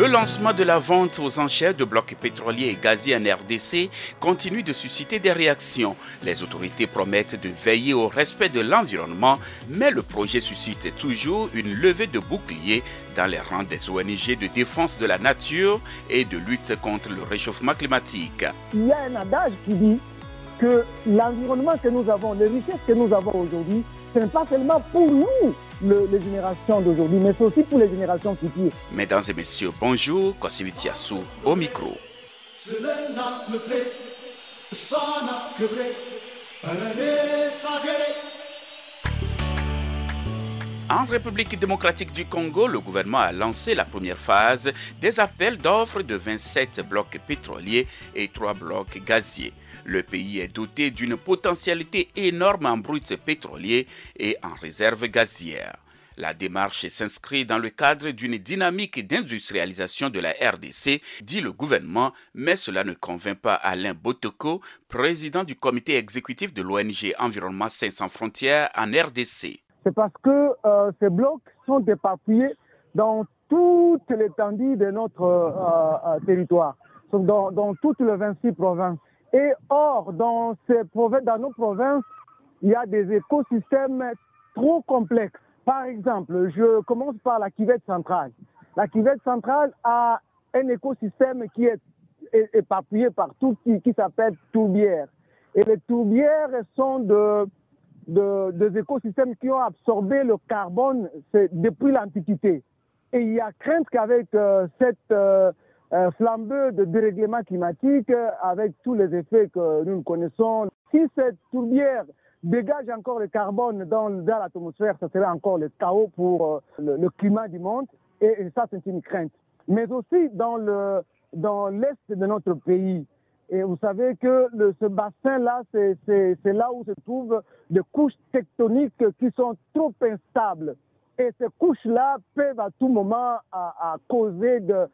Le lancement de la vente aux enchères de blocs pétroliers et gaziers en RDC continue de susciter des réactions. Les autorités promettent de veiller au respect de l'environnement, mais le projet suscite toujours une levée de boucliers dans les rangs des ONG de défense de la nature et de lutte contre le réchauffement climatique. Il y a un adage qui dit que l'environnement que nous avons, les richesses que nous avons aujourd'hui, ce n'est pas seulement pour nous, le, les générations d'aujourd'hui, mais c'est aussi pour les générations futures. Mesdames et messieurs, bonjour, Kosivitiassou au micro. En République démocratique du Congo, le gouvernement a lancé la première phase des appels d'offres de 27 blocs pétroliers et 3 blocs gaziers. Le pays est doté d'une potentialité énorme en brut pétrolier et en réserve gazière. La démarche s'inscrit dans le cadre d'une dynamique d'industrialisation de la RDC, dit le gouvernement, mais cela ne convainc pas Alain Botoko, président du comité exécutif de l'ONG Environnement 500 frontières en RDC. C'est parce que euh, ces blocs sont éparpillés dans toute l'étendue de notre euh, euh, territoire, dans, dans, toutes les 26 provinces. Et or, dans, ces provinces, dans nos provinces, il y a des écosystèmes trop complexes. Par exemple, je commence par la cuvette centrale. La cuvette centrale a un écosystème qui est éparpillé partout, qui, qui s'appelle tourbière. Et les tourbières sont de de, des écosystèmes qui ont absorbé le carbone depuis l'Antiquité. Et il y a crainte qu'avec euh, cette euh, euh, de dérèglement climatique, avec tous les effets que nous connaissons, si cette tourbière dégage encore le carbone dans, dans l'atmosphère, ce serait encore le chaos pour le, climat du monde. Et, ça, c'est une crainte. Mais aussi dans l'est de notre pays, et vous savez que ce bassin-là, c'est là où se trouvent des couches tectoniques qui sont trop instables. Et ces couches-là peuvent à tout moment à, causer de,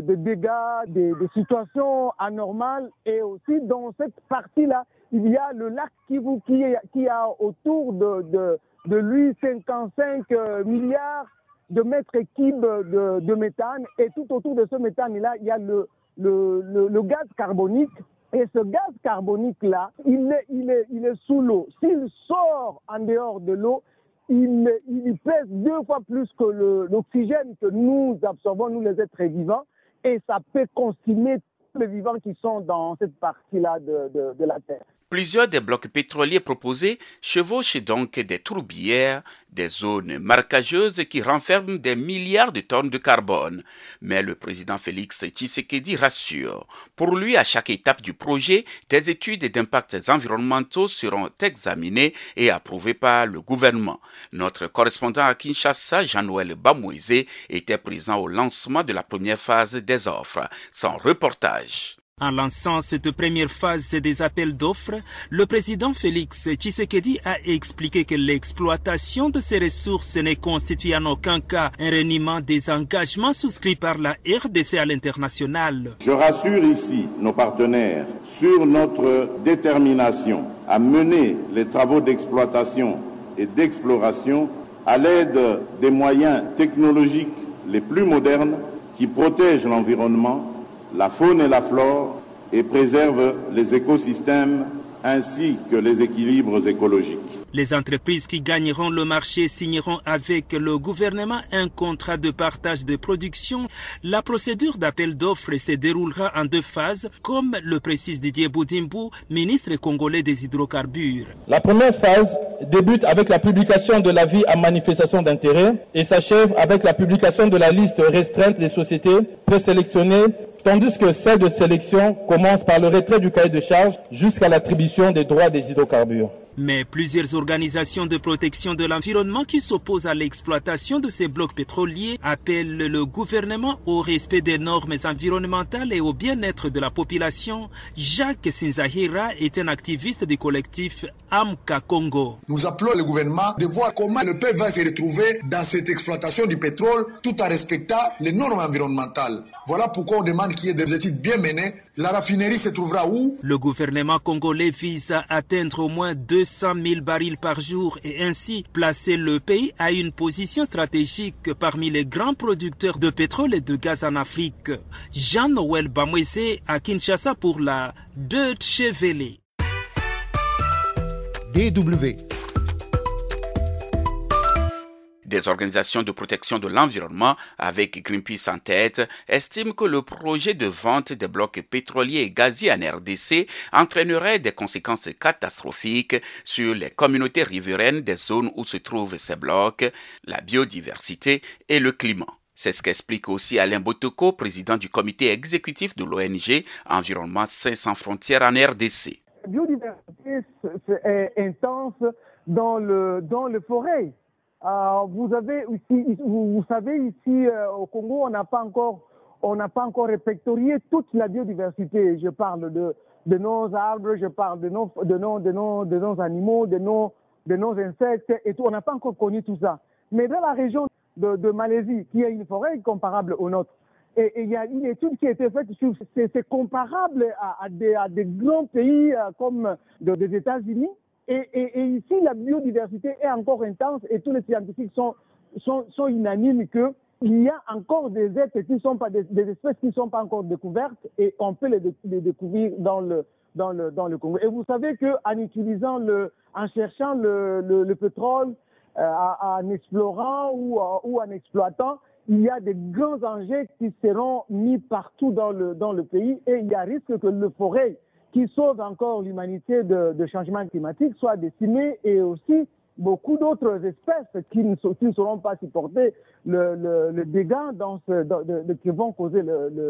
dégâts, des de situations anormales. Et aussi dans cette partie-là, il y a le lac Kivu qui, a autour de, lui 55 milliards de mètres cubes de méthane. Et tout autour de ce méthane-là, il y a le, le, le, gaz carbonique. Et ce gaz carbonique-là, il est, il, est, il est sous l'eau. S'il sort en dehors de l'eau, il, il pèse deux fois plus que l'oxygène que nous absorbons, nous les êtres vivants, et ça peut consumer tous les vivants qui sont dans cette partie-là de la Terre. Plusieurs des blocs pétroliers proposés chevauchent donc des tourbières, des zones marquageuses qui renferment des milliards de tonnes de carbone. Mais le président Félix Tshisekedi rassure. Pour lui, à chaque étape du projet, des études d'impacts environnementaux seront examinées et approuvées par le gouvernement. Notre correspondant à Kinshasa, Jean-Noël Bamouizé, était présent au lancement de la première phase des offres. Son reportage. En lançant cette première phase des appels d'offres, le président Félix Tshisekedi a expliqué que l'exploitation de ces ressources ne constitue en aucun cas un reniement des engagements souscrits par la RDC à l'international. Je rassure ici nos partenaires sur notre détermination à mener les travaux d'exploitation et d'exploration à l'aide des moyens technologiques les plus modernes qui protègent l'environnement la faune et la flore et préserve les écosystèmes ainsi que les équilibres écologiques. Les entreprises qui gagneront le marché signeront avec le gouvernement un contrat de partage de production. La procédure d'appel d'offres se déroulera en deux phases, comme le précise Didier Boudimbo, ministre congolais des hydrocarbures. La première phase débute avec la publication de l'avis à manifestation d'intérêt et s'achève avec la publication de la liste restreinte des sociétés présélectionnées tandis que celle de sélection commence par le retrait du cahier de charge jusqu'à l'attribution des droits des hydrocarbures. Mais plusieurs organisations de protection de l'environnement qui s'opposent à l'exploitation de ces blocs pétroliers appellent le gouvernement au respect des normes environnementales et au bien-être de la population. Jacques Sinzahira est un activiste du collectif Amka Congo. Nous appelons le gouvernement de voir comment le peuple va se retrouver dans cette exploitation du pétrole tout en respectant les normes environnementales. Voilà pourquoi on demande qu'il y ait des études bien menées La raffinerie se trouvera où? Le gouvernement congolais vise à atteindre au moins 200 000 barils par jour et ainsi placer le pays à une position stratégique parmi les grands producteurs de pétrole et de gaz en Afrique. Jean-Noël Bamwese à Kinshasa pour la Deutsche Welle. DW Des organisations de protection de l'environnement, avec Greenpeace en tête, estiment que le projet de vente des blocs pétroliers et gaziers en RDC entraînerait des conséquences catastrophiques sur les communautés riveraines des zones où se trouvent ces blocs, la biodiversité et le climat. C'est ce qu'explique aussi Alain Botoko, président du comité exécutif de l'ONG Environnement 500 frontières en RDC. La biodiversité est intense dans le, dans le forêt. Euh, vous avez ici, vous, savez ici euh, au Congo, on n'a pas encore, on n'a pas encore répertorié toute la biodiversité. Je parle de, de nos arbres, je parle de nos, de nos, de nos, de nos animaux, de nos, de nos insectes et tout. On n'a pas encore connu tout ça. Mais dans la région de, Malaisie, qui a une forêt comparable aux nôtres, et il y a une étude qui a été faite sur, c'est comparable à, à, des, à, des, grands pays euh, comme des États-Unis et, ici, la biodiversité est encore intense et tous les scientifiques sont, sont, sont unanimes qu'il y a encore des êtres qui sont pas des, espèces qui ne sont pas encore découvertes et on peut les, découvrir dans le, dans le, dans le Congo. Et vous savez qu'en utilisant le, en cherchant le, le, le pétrole, euh, en explorant ou, en exploitant, il y a des grands enjeux qui seront mis partout dans le, dans le pays et il y a risque que le forêt qui sauve encore l'humanité de, de changement climatique soit décimée et aussi beaucoup d'autres espèces qui ne, qui ne, seront pas supporter le, le, le dégât dans ce, de, de, qui vont causer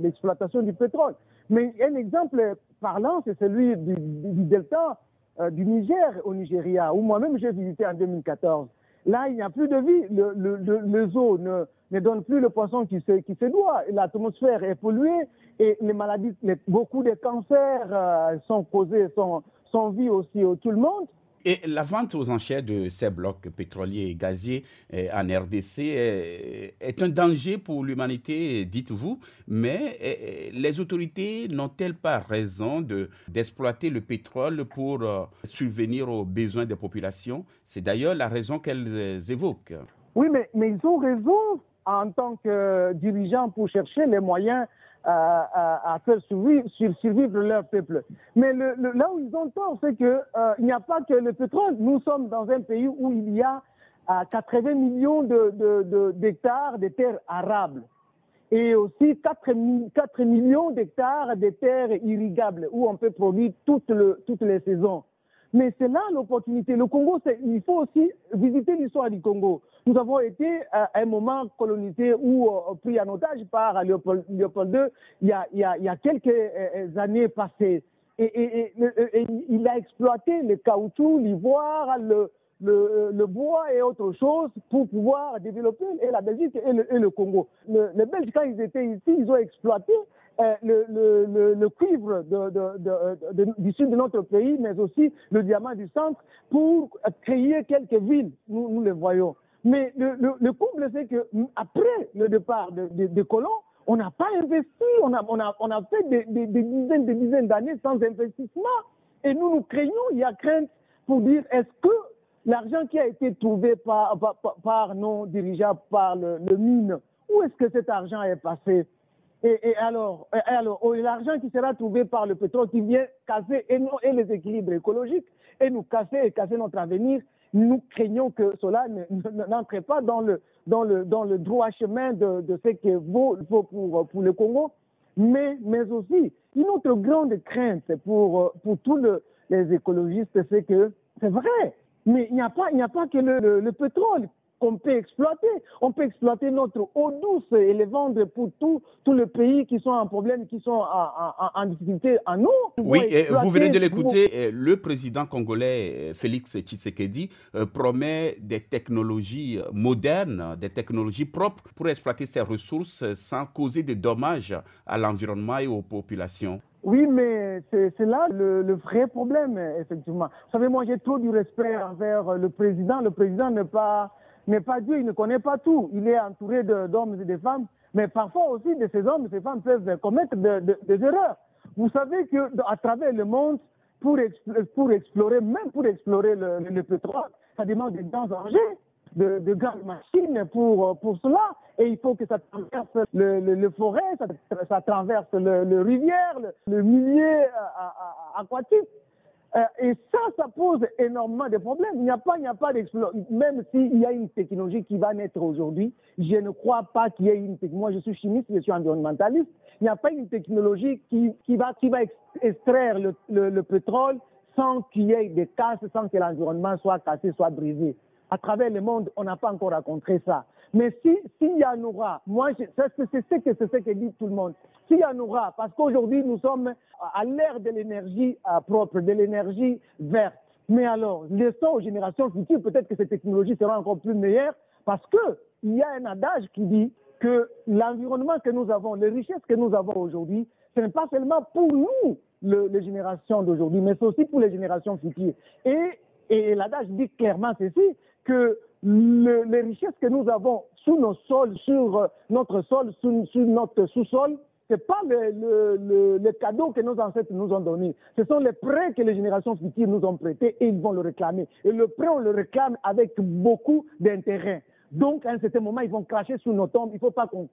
l'exploitation du pétrole. Mais un exemple parlant, c'est celui du, du delta euh, du Niger au Nigeria, où moi-même j'ai visité en 2014. Là, il n'y a plus de vie. Le, le, le, ne, ne donnent plus le poisson qui se, qui se doit. L'atmosphère est polluée et les maladies, beaucoup de cancers euh, sont causés, sont, sont aussi au tout le monde. Et la vente aux enchères de ces blocs pétroliers et gaziers eh, en RDC eh, est un danger pour l'humanité, dites-vous, mais eh, les autorités n'ont-elles pas raison d'exploiter le pétrole pour euh, subvenir aux besoins des populations? C'est d'ailleurs la raison qu'elles évoquent. Oui, mais, mais ils ont raison en tant que dirigeants pour chercher les moyens à, faire survivre, leur peuple. Mais là où ils ont tort, c'est qu'il euh, n'y a pas que le pétrole. Nous sommes dans un pays où il y a euh, 80 millions d'hectares de, terres arables et aussi 4, 4 millions d'hectares de terres irrigables où on peut produire toutes les saisons. Mais c'est là l'opportunité. Le Congo, il faut aussi visiter l'histoire du Congo. Nous avons été à un moment colonisé ou euh, pris en otage par Léopold, II il y, a, quelques euh, années passées. Et, il a exploité le caoutchouc, l'ivoire, le, bois et autre chose pour pouvoir développer et la Belgique et le, Congo. Le, les Belges, quand ils étaient ici, ils ont exploité euh, le, cuivre du sud de notre pays, mais aussi le diamant du centre, pour créer quelques villes, nous les voyons. Mais le, le, le c'est que après le départ des de, colons, on n'a pas investi, on a, on a, on a fait des, des, dizaines, des dizaines d'années sans investissement. Et nous, nous craignons, il y a crainte pour dire, est-ce que l'argent qui a été trouvé par, par, nos dirigeants, par le, mine, où est-ce que cet argent est passé? Et, et, alors, et alors oh, l'argent qui sera trouvé par le pétrole qui vient casser et, nous, et les équilibres écologiques et nous casser et casser notre avenir, nous craignons que cela n'entre pas dans le, dans, le, dans le droit chemin de, ce qu'il vaut, vaut pour, pour le Congo. Mais, mais aussi, une autre grande crainte pour, pour tous le, les écologistes, c'est que c'est vrai, mais il n'y a pas, a pas que le, le pétrole qu'on peut exploiter. On peut exploiter notre eau douce et les vendre pour tous tout le pays qui sont en problème, qui sont en, difficulté en eau. Oui, et vous venez de l'écouter, le président congolais Félix Tshisekedi euh, promet des technologies modernes, des technologies propres pour exploiter ces ressources sans causer de dommages à l'environnement et aux populations. Oui, mais c'est là le, le, vrai problème, effectivement. Vous savez, moi, j'ai trop du respect envers le président. Le président n'est pas n'est pas Dieu, il ne connaît pas tout. Il est entouré d'hommes et de femmes, mais parfois aussi de ces hommes et ces femmes peuvent commettre de, de, des erreurs. Vous savez qu'à travers le monde, pour, explorer, même pour explorer le, pétrole, ça demande des grands enjeux, de, de, grandes machines pour, pour cela. Et il faut que ça traverse le, le, forêt, ça, ça traverse le, rivière, le, milieu euh, aquatique. Euh, et ça, ça pose énormément de problèmes. Il n'y a pas, il. Même s'il y a une technologie qui va naître aujourd'hui, je ne crois pas qu'il y ait une. Moi, je suis chimiste, je suis environnementaliste. Il n'y a pas une technologie qui, qui va, qui va extraire le, le, pétrole sans qu'il y ait des casses, sans que l'environnement soit cassé, soit brisé. À travers le monde, on n'a pas encore rencontré ça. Mais si s'il y en aura, moi, c'est ce que c'est ce que dit tout le monde. S'il y en aura, parce qu'aujourd'hui nous sommes à l'ère de l'énergie euh, propre, de l'énergie verte. Mais alors, laissons aux générations futures, peut-être que ces technologies seront encore plus meilleures, parce qu'il y a un adage qui dit que l'environnement que nous avons, les richesses que nous avons aujourd'hui, ce n'est pas seulement pour nous, les générations d'aujourd'hui, mais c'est aussi pour les générations futures. Et, et l'adage dit clairement ceci, que les richesses que nous avons sous nos sols, sur euh, notre sol, sur, notre sous-sol, ce n'est pas le, le, cadeau que nos ancêtres nous ont donné. Ce sont les prêts que les générations futures nous ont prêtés et ils vont le réclamer. Et le prêt, on le réclame avec beaucoup d'intérêt. Donc, à un certain moment, ils vont cracher sous nos tombes. Il ne faut pas qu'on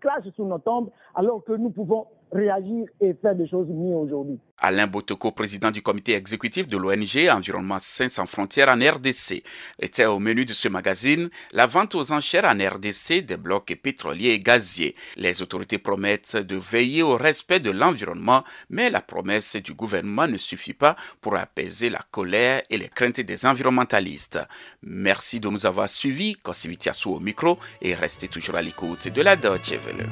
crache sous nos tombes alors que nous pouvons réagir et faire des choses mieux aujourd'hui. Alain Botoko, président du comité exécutif de l'ONG Environnement Sains sans frontières en RDC, était au menu de ce magazine la vente aux enchères en RDC des blocs pétroliers et gaziers. Les autorités promettent de veiller au respect de l'environnement, mais la promesse du gouvernement ne suffit pas pour apaiser la colère et les craintes des environnementalistes. Merci de nous avoir suivis. Kosivitiasu au micro et restez toujours à l'écoute de la Deutsche Welle.